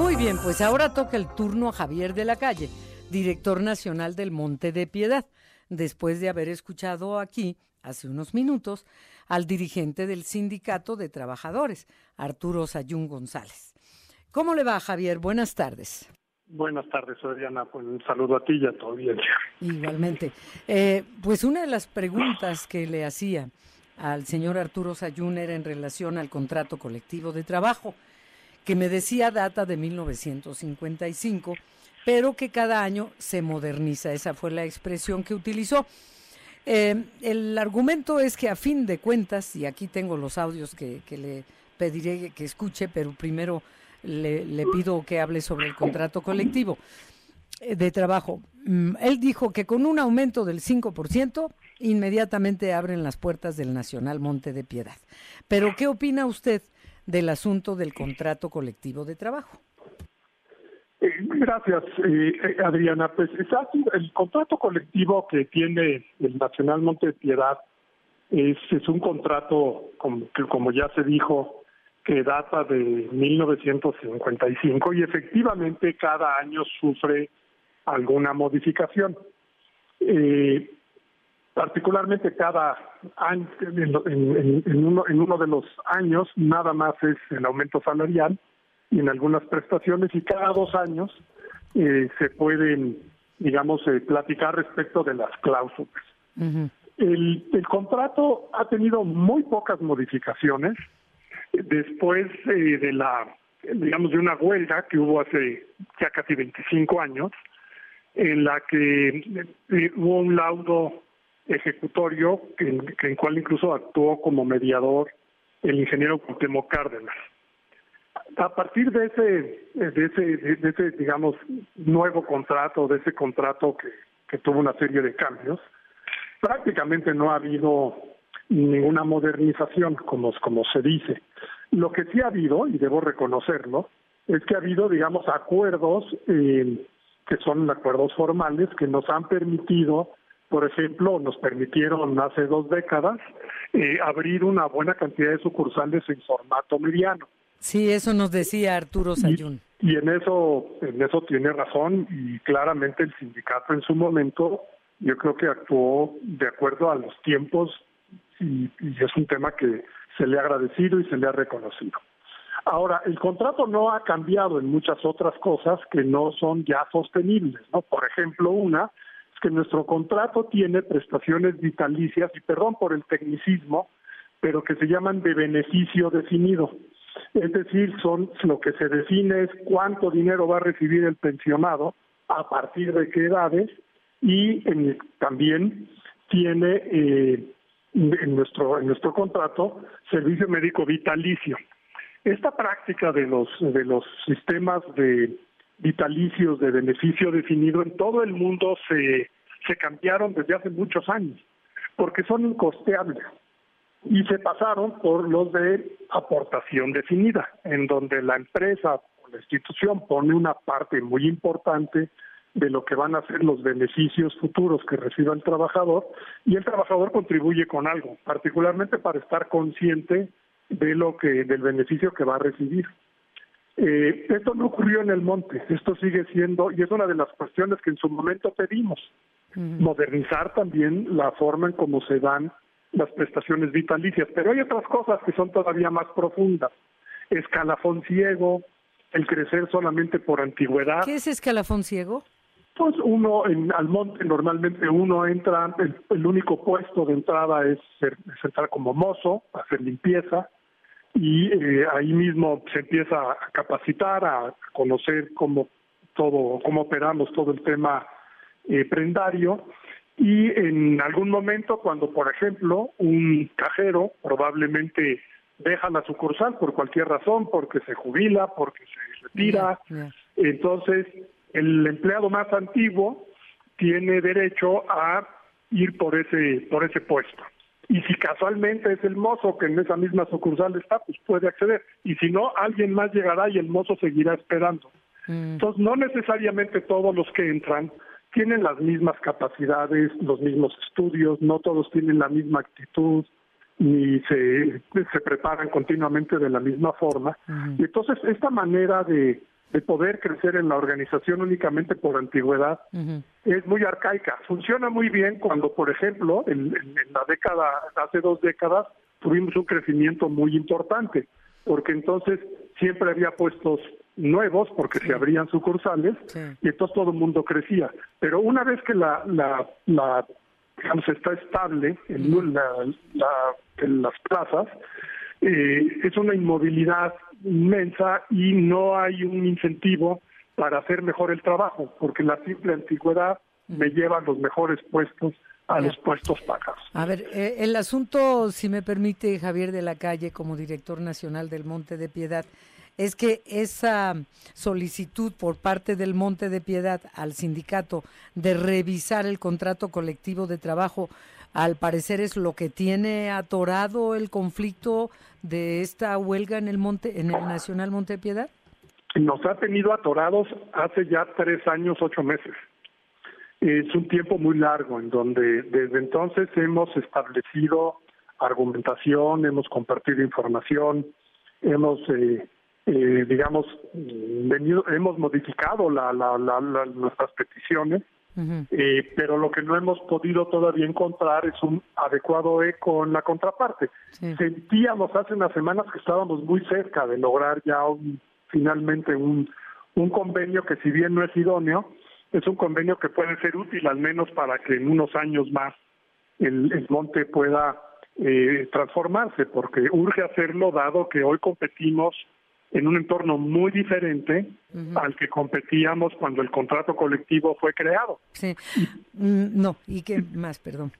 Muy bien, pues ahora toca el turno a Javier de la Calle, director nacional del Monte de Piedad, después de haber escuchado aquí, hace unos minutos, al dirigente del Sindicato de Trabajadores, Arturo Sayún González. ¿Cómo le va, Javier? Buenas tardes. Buenas tardes, Adriana. Pues un saludo a ti y a tu audiencia. Igualmente. Eh, pues una de las preguntas que le hacía al señor Arturo Sayún era en relación al contrato colectivo de trabajo, que me decía data de 1955, pero que cada año se moderniza. Esa fue la expresión que utilizó. Eh, el argumento es que a fin de cuentas, y aquí tengo los audios que, que le pediré que escuche, pero primero le, le, pido que hable sobre el contrato colectivo eh, de trabajo. Mm, él dijo que con un aumento del 5%, inmediatamente abren las puertas del Nacional Monte de Piedad. Pero, ¿qué opina usted del asunto del contrato colectivo de trabajo? Eh, gracias, eh, Adriana. Pues el contrato colectivo que tiene el Nacional Monte de Piedad es, un contrato, como, como ya se dijo, que data de 1955 y efectivamente cada año sufre alguna modificación. Eh, particularmente cada año, en, en, uno, en uno de los años, nada más es el aumento salarial y en algunas prestaciones, y cada dos años eh, se pueden, digamos, eh, platicar respecto de las cláusulas. el, el contrato ha tenido muy pocas modificaciones después eh, de la, digamos, de una huelga que hubo hace ya casi 25 años, en la que eh, hubo un laudo ejecutorio en el cual incluso actuó como mediador el ingeniero Cuauhtémoc Cárdenas. A partir de ese, de ese, de ese, digamos, nuevo contrato, de ese contrato que, que tuvo una serie de cambios, prácticamente no ha habido ninguna modernización, como, como se dice. Lo que sí ha habido, y debo reconocerlo, es que ha habido, digamos, acuerdos eh, que son acuerdos formales que nos han permitido, por ejemplo, nos permitieron hace dos décadas eh, abrir una buena cantidad de sucursales en formato mediano. Sí, eso nos decía Arturo Sayún. Y, y en eso, en eso tiene razón y claramente el sindicato en su momento, yo creo que actuó de acuerdo a los tiempos y, y es un tema que se le ha agradecido y se le ha reconocido. Ahora, el contrato no ha cambiado en muchas otras cosas que no son ya sostenibles, ¿no? Por ejemplo, una que nuestro contrato tiene prestaciones vitalicias, y perdón por el tecnicismo, pero que se llaman de beneficio definido. Es decir, son lo que se define es cuánto dinero va a recibir el pensionado, a partir de qué edades, y también tiene eh, en nuestro en nuestro contrato servicio médico vitalicio. Esta práctica de los de los sistemas de vitalicios de beneficio definido en todo el mundo se se cambiaron desde hace muchos años porque son incosteables y se pasaron por los de aportación definida, en donde la empresa o la institución pone una parte muy importante de lo que van a ser los beneficios futuros que reciba el trabajador y el trabajador contribuye con algo, particularmente para estar consciente de lo que del beneficio que va a recibir. Eh, esto no ocurrió en el monte, esto sigue siendo y es una de las cuestiones que en su momento pedimos, modernizar también la forma en cómo se dan las prestaciones vitalicias, pero hay otras cosas que son todavía más profundas. Escalafón ciego, el crecer solamente por antigüedad. ¿Qué es escalafón ciego? Pues uno en al monte normalmente uno entra, el, único puesto de entrada es, ser, entrar como mozo, hacer limpieza y eh, ahí mismo se empieza a capacitar, a conocer cómo todo, cómo operamos todo el tema eh, prendario y en algún momento cuando por ejemplo un cajero probablemente deja la sucursal por cualquier razón, porque se jubila, porque se retira, entonces el empleado más antiguo tiene derecho a ir por ese por ese puesto. Y si casualmente es el mozo que en esa misma sucursal está, pues puede acceder. Y si no, alguien más llegará y el mozo seguirá esperando. Mm. Entonces, no necesariamente todos los que entran tienen las mismas capacidades, los mismos estudios, no todos tienen la misma actitud, ni se, se preparan continuamente de la misma forma. Y entonces, esta manera de de poder crecer en la organización únicamente por antigüedad es muy arcaica. Funciona muy bien cuando, por ejemplo, en, la década, hace dos décadas, tuvimos un crecimiento muy importante, porque entonces siempre había puestos nuevos, porque se abrían sucursales, y entonces todo el mundo crecía. Pero una vez que la, la, la digamos, está estable en, en las plazas, eh, es una inmovilidad inmensa y no hay un incentivo para hacer mejor el trabajo, porque la simple antigüedad me lleva a los mejores puestos a los puestos pagados. A ver, eh, el asunto, si me permite, Javier de la Calle, como director nacional del Monte de Piedad, es que esa solicitud por parte del Monte de Piedad al sindicato de revisar el contrato colectivo de trabajo, al parecer es lo que tiene atorado el conflicto de esta huelga en el Monte, en el Nacional Monte de Piedad. Nos ha tenido atorados hace ya tres años, ocho meses. Es un tiempo muy largo en donde desde entonces hemos establecido argumentación, hemos compartido información, hemos eh, eh, digamos, venido, hemos modificado la, la, nuestras peticiones, eh, pero lo que no hemos podido todavía encontrar es un adecuado eco en la contraparte. Sentíamos hace unas semanas que estábamos muy cerca de lograr ya finalmente un, un convenio que si bien no es idóneo, es un convenio que puede ser útil al menos para que en unos años más el, el monte pueda eh, transformarse, porque urge hacerlo dado que hoy competimos en un entorno muy diferente al que competíamos cuando el contrato colectivo fue creado. Sí. Mm, no, ¿y qué más, perdón?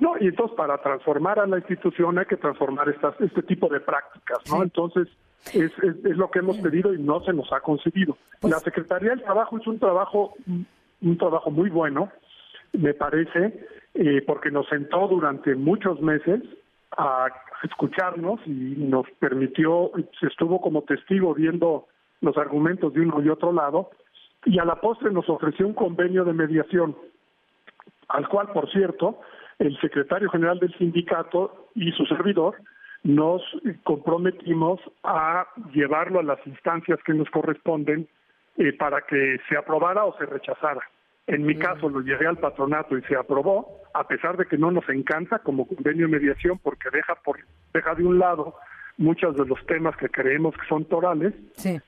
No, y entonces para transformar a la institución hay que transformar estas, este tipo de prácticas, ¿no? Entonces, es, es, lo que hemos pedido y no se nos ha conseguido. Pues la Secretaría del Trabajo es un trabajo, un trabajo muy bueno, me parece, eh, porque nos sentó durante muchos meses a escucharnos y nos permitió, se estuvo como testigo viendo los argumentos de uno y otro lado, y a la postre nos ofreció un convenio de mediación, al cual, por cierto, el secretario general del sindicato y su servidor nos comprometimos a llevarlo a las instancias que nos corresponden eh, para que se aprobara o se rechazara. En mi caso lo llevé al patronato y se aprobó, a pesar de que no nos encanta como convenio de mediación porque deja por deja de un lado muchos de los temas que creemos que son torales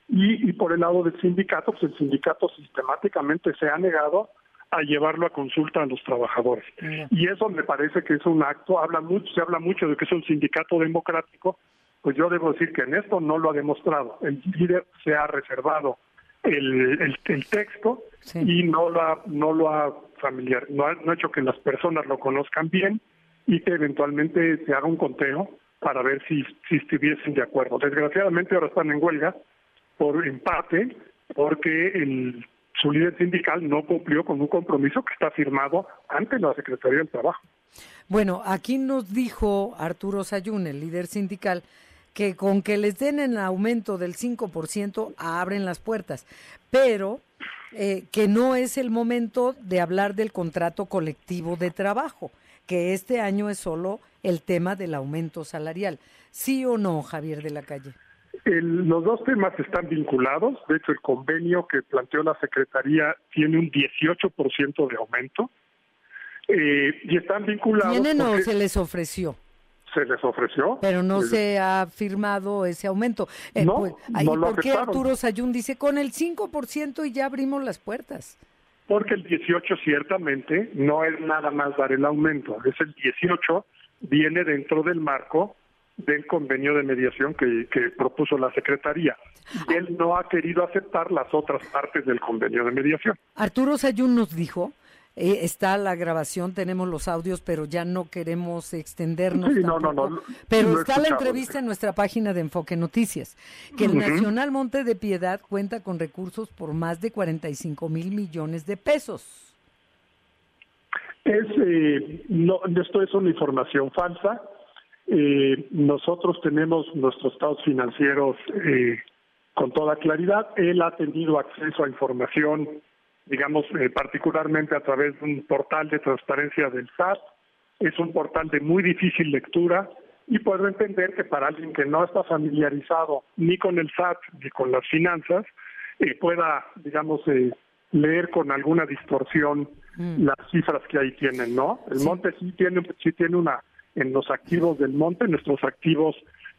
y, por el lado del sindicato, pues el sindicato sistemáticamente se ha negado a llevarlo a consulta a los trabajadores. Y eso me parece que es un acto, habla mucho, se habla mucho de que es un sindicato democrático, pues yo debo decir que en esto no lo ha demostrado. El líder se ha reservado el, el, texto y no lo ha, no lo ha familiar, no ha, hecho que las personas lo conozcan bien y que eventualmente se haga un conteo para ver si, si estuviesen de acuerdo. Desgraciadamente ahora están en huelga por en parte porque el, su líder sindical no cumplió con un compromiso que está firmado ante la Secretaría del Trabajo. Bueno, aquí nos dijo Arturo Sayún, el líder sindical, que con que les den el aumento del 5% abren las puertas, pero eh, que no es el momento de hablar del contrato colectivo de trabajo, que este año es solo el tema del aumento salarial. ¿Sí o no, Javier de la Calle? los dos temas están vinculados. De hecho, el convenio que planteó la Secretaría tiene un 18% de aumento. Eh, y están vinculados. ¿Tienen o se les ofreció? Se les ofreció. Pero no se ha firmado ese aumento. Eh, no, pues, ¿Por qué Arturo Sayún dice con el 5% y ya abrimos las puertas? Porque el 18 ciertamente no es nada más dar el aumento, es el 18 viene dentro del marco del convenio de mediación que, que propuso la Secretaría. Y él no ha querido aceptar las otras partes del convenio de mediación. Arturo Sayún nos dijo eh, está la grabación, tenemos los audios, pero ya no queremos extendernos. no, no, no, pero está la entrevista en nuestra página de Enfoque Noticias, que el Nacional Monte de Piedad cuenta con recursos por más de 45 mil millones de pesos. Es, eh, no, esto es una información falsa. Eh, nosotros tenemos nuestros estados financieros con toda claridad. Él ha tenido acceso a información digamos, eh, particularmente a través de un portal de transparencia del SAT. Es un portal de muy difícil lectura y puedo entender que para alguien que no está familiarizado ni con el SAT ni con las finanzas, eh, pueda, digamos, eh, leer con alguna distorsión mm. las cifras que ahí tienen, ¿no? El monte sí tiene, sí tiene una, en los activos del monte, nuestros activos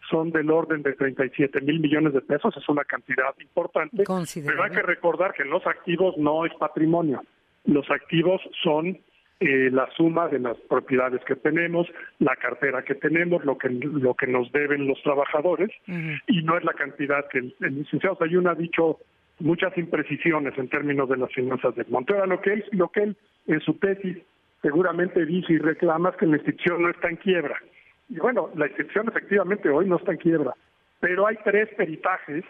son del orden de 37 mil millones de pesos, es una cantidad importante, pero hay que recordar que los activos no es patrimonio, los activos son eh, la suma de las propiedades que tenemos, la cartera que tenemos, lo que lo que nos deben los trabajadores y no es la cantidad que el, licenciado Sayun ha dicho muchas imprecisiones en términos de las finanzas del monte. Ahora lo que él lo que él en su tesis seguramente dice y reclama es que la institución no está en quiebra. Y bueno, la institución efectivamente hoy no está en quiebra, pero hay tres peritajes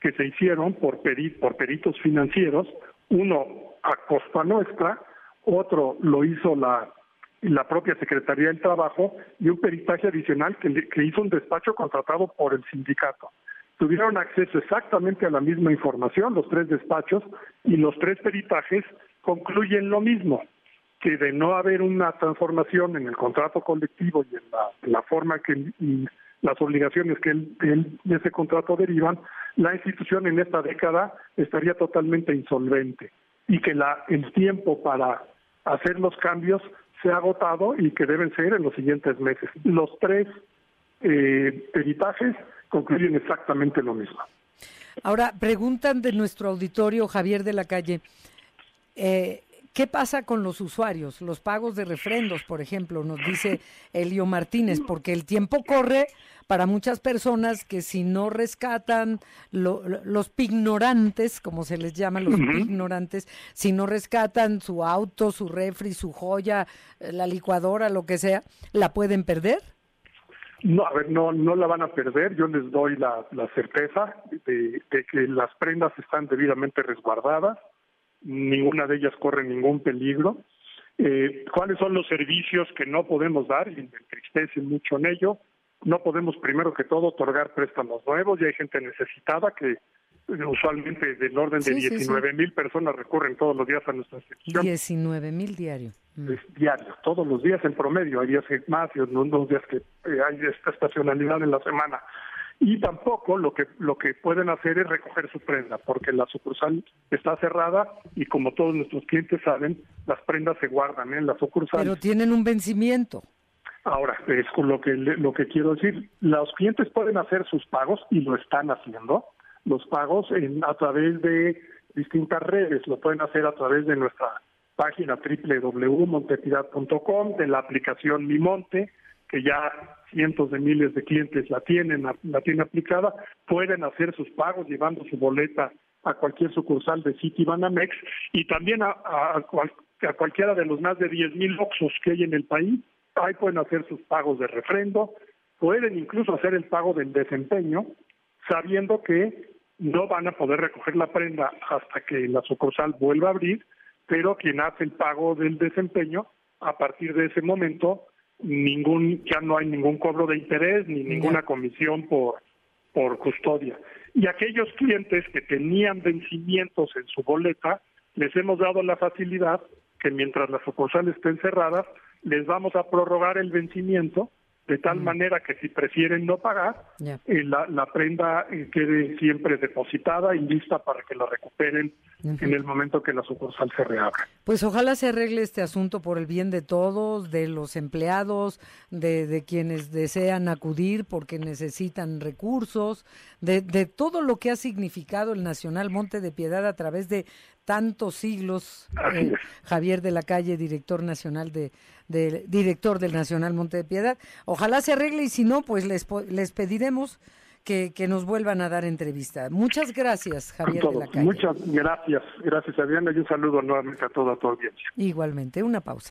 que se hicieron por, por peritos financieros, uno a costa nuestra, otro lo hizo la, la propia Secretaría del Trabajo y un peritaje adicional que hizo un despacho contratado por el sindicato. Tuvieron acceso exactamente a la misma información, los tres despachos, y los tres peritajes concluyen lo mismo, que de no haber una transformación en el contrato colectivo y en la, forma que y las obligaciones que de ese contrato derivan, la institución en esta década estaría totalmente insolvente y que la, el tiempo para hacer los cambios se ha agotado y que deben ser en los siguientes meses. Los tres eh, peritajes concluyen exactamente lo mismo. Ahora, preguntan de nuestro auditorio Javier de la Calle, eh, ¿Qué pasa con los usuarios? Los pagos de refrendos, por ejemplo, nos dice Elio Martínez, porque el tiempo corre para muchas personas que si no rescatan los pignorantes, como se les llama, los ignorantes, si no rescatan su auto, su refri, su joya, eh, la licuadora, lo que sea, ¿la pueden perder? No, a ver, no, no la van a perder. Yo les doy la, certeza de que las prendas están debidamente resguardadas ninguna de ellas corre ningún peligro. Eh, ¿Cuáles son los servicios que no podemos dar? Y me entristece mucho en ello. No podemos, primero que todo, otorgar préstamos nuevos. Y hay gente necesitada que eh, usualmente del orden de 19 mil personas recurren todos los días a nuestra institución. 19 mil diario. Mm. diario, todos los días en promedio. Hay días que más y unos días que eh, hay esta estacionalidad en la semana y tampoco lo que lo que pueden hacer es recoger su prenda porque la sucursal está cerrada y como todos nuestros clientes saben las prendas se guardan en la sucursal. Pero tienen un vencimiento. Ahora es lo que lo que quiero decir los clientes pueden hacer sus pagos y lo están haciendo. Los pagos en, a través de distintas redes lo pueden hacer a través de nuestra página www.montepidad.com de la aplicación Mi Monte que ya cientos de miles de clientes la tienen, la tienen aplicada, pueden hacer sus pagos llevando su boleta a cualquier sucursal de Citibanamex y también a, cualquiera de los más de 10 mil Oxos que hay en el país. Ahí pueden hacer sus pagos de refrendo, pueden incluso hacer el pago del desempeño, sabiendo que no van a poder recoger la prenda hasta que la sucursal vuelva a abrir, pero quien hace el pago del desempeño, a partir de ese momento ningún ya no hay ningún cobro de interés ni ninguna comisión por por custodia. Y aquellos clientes que tenían vencimientos en su boleta, les hemos dado la facilidad que mientras las sucursales estén cerradas, les vamos a prorrogar el vencimiento de tal manera que si prefieren no pagar, eh, la, la, prenda eh, quede siempre depositada y lista para que la recuperen en el momento que la sucursal se reabra. Pues ojalá se arregle este asunto por el bien de todos, de los empleados, de, de quienes desean acudir porque necesitan recursos, de, de todo lo que ha significado el Nacional Monte de Piedad a través de tantos siglos, eh, Javier de la Calle, director nacional de, director del Nacional Monte de Piedad. Ojalá se arregle y si no, pues les, les pediremos que, que nos vuelvan a dar entrevista. Muchas gracias, Javier de la Calle. Muchas gracias, gracias Adriana y un saludo nuevamente a toda tu audiencia. Igualmente, una pausa.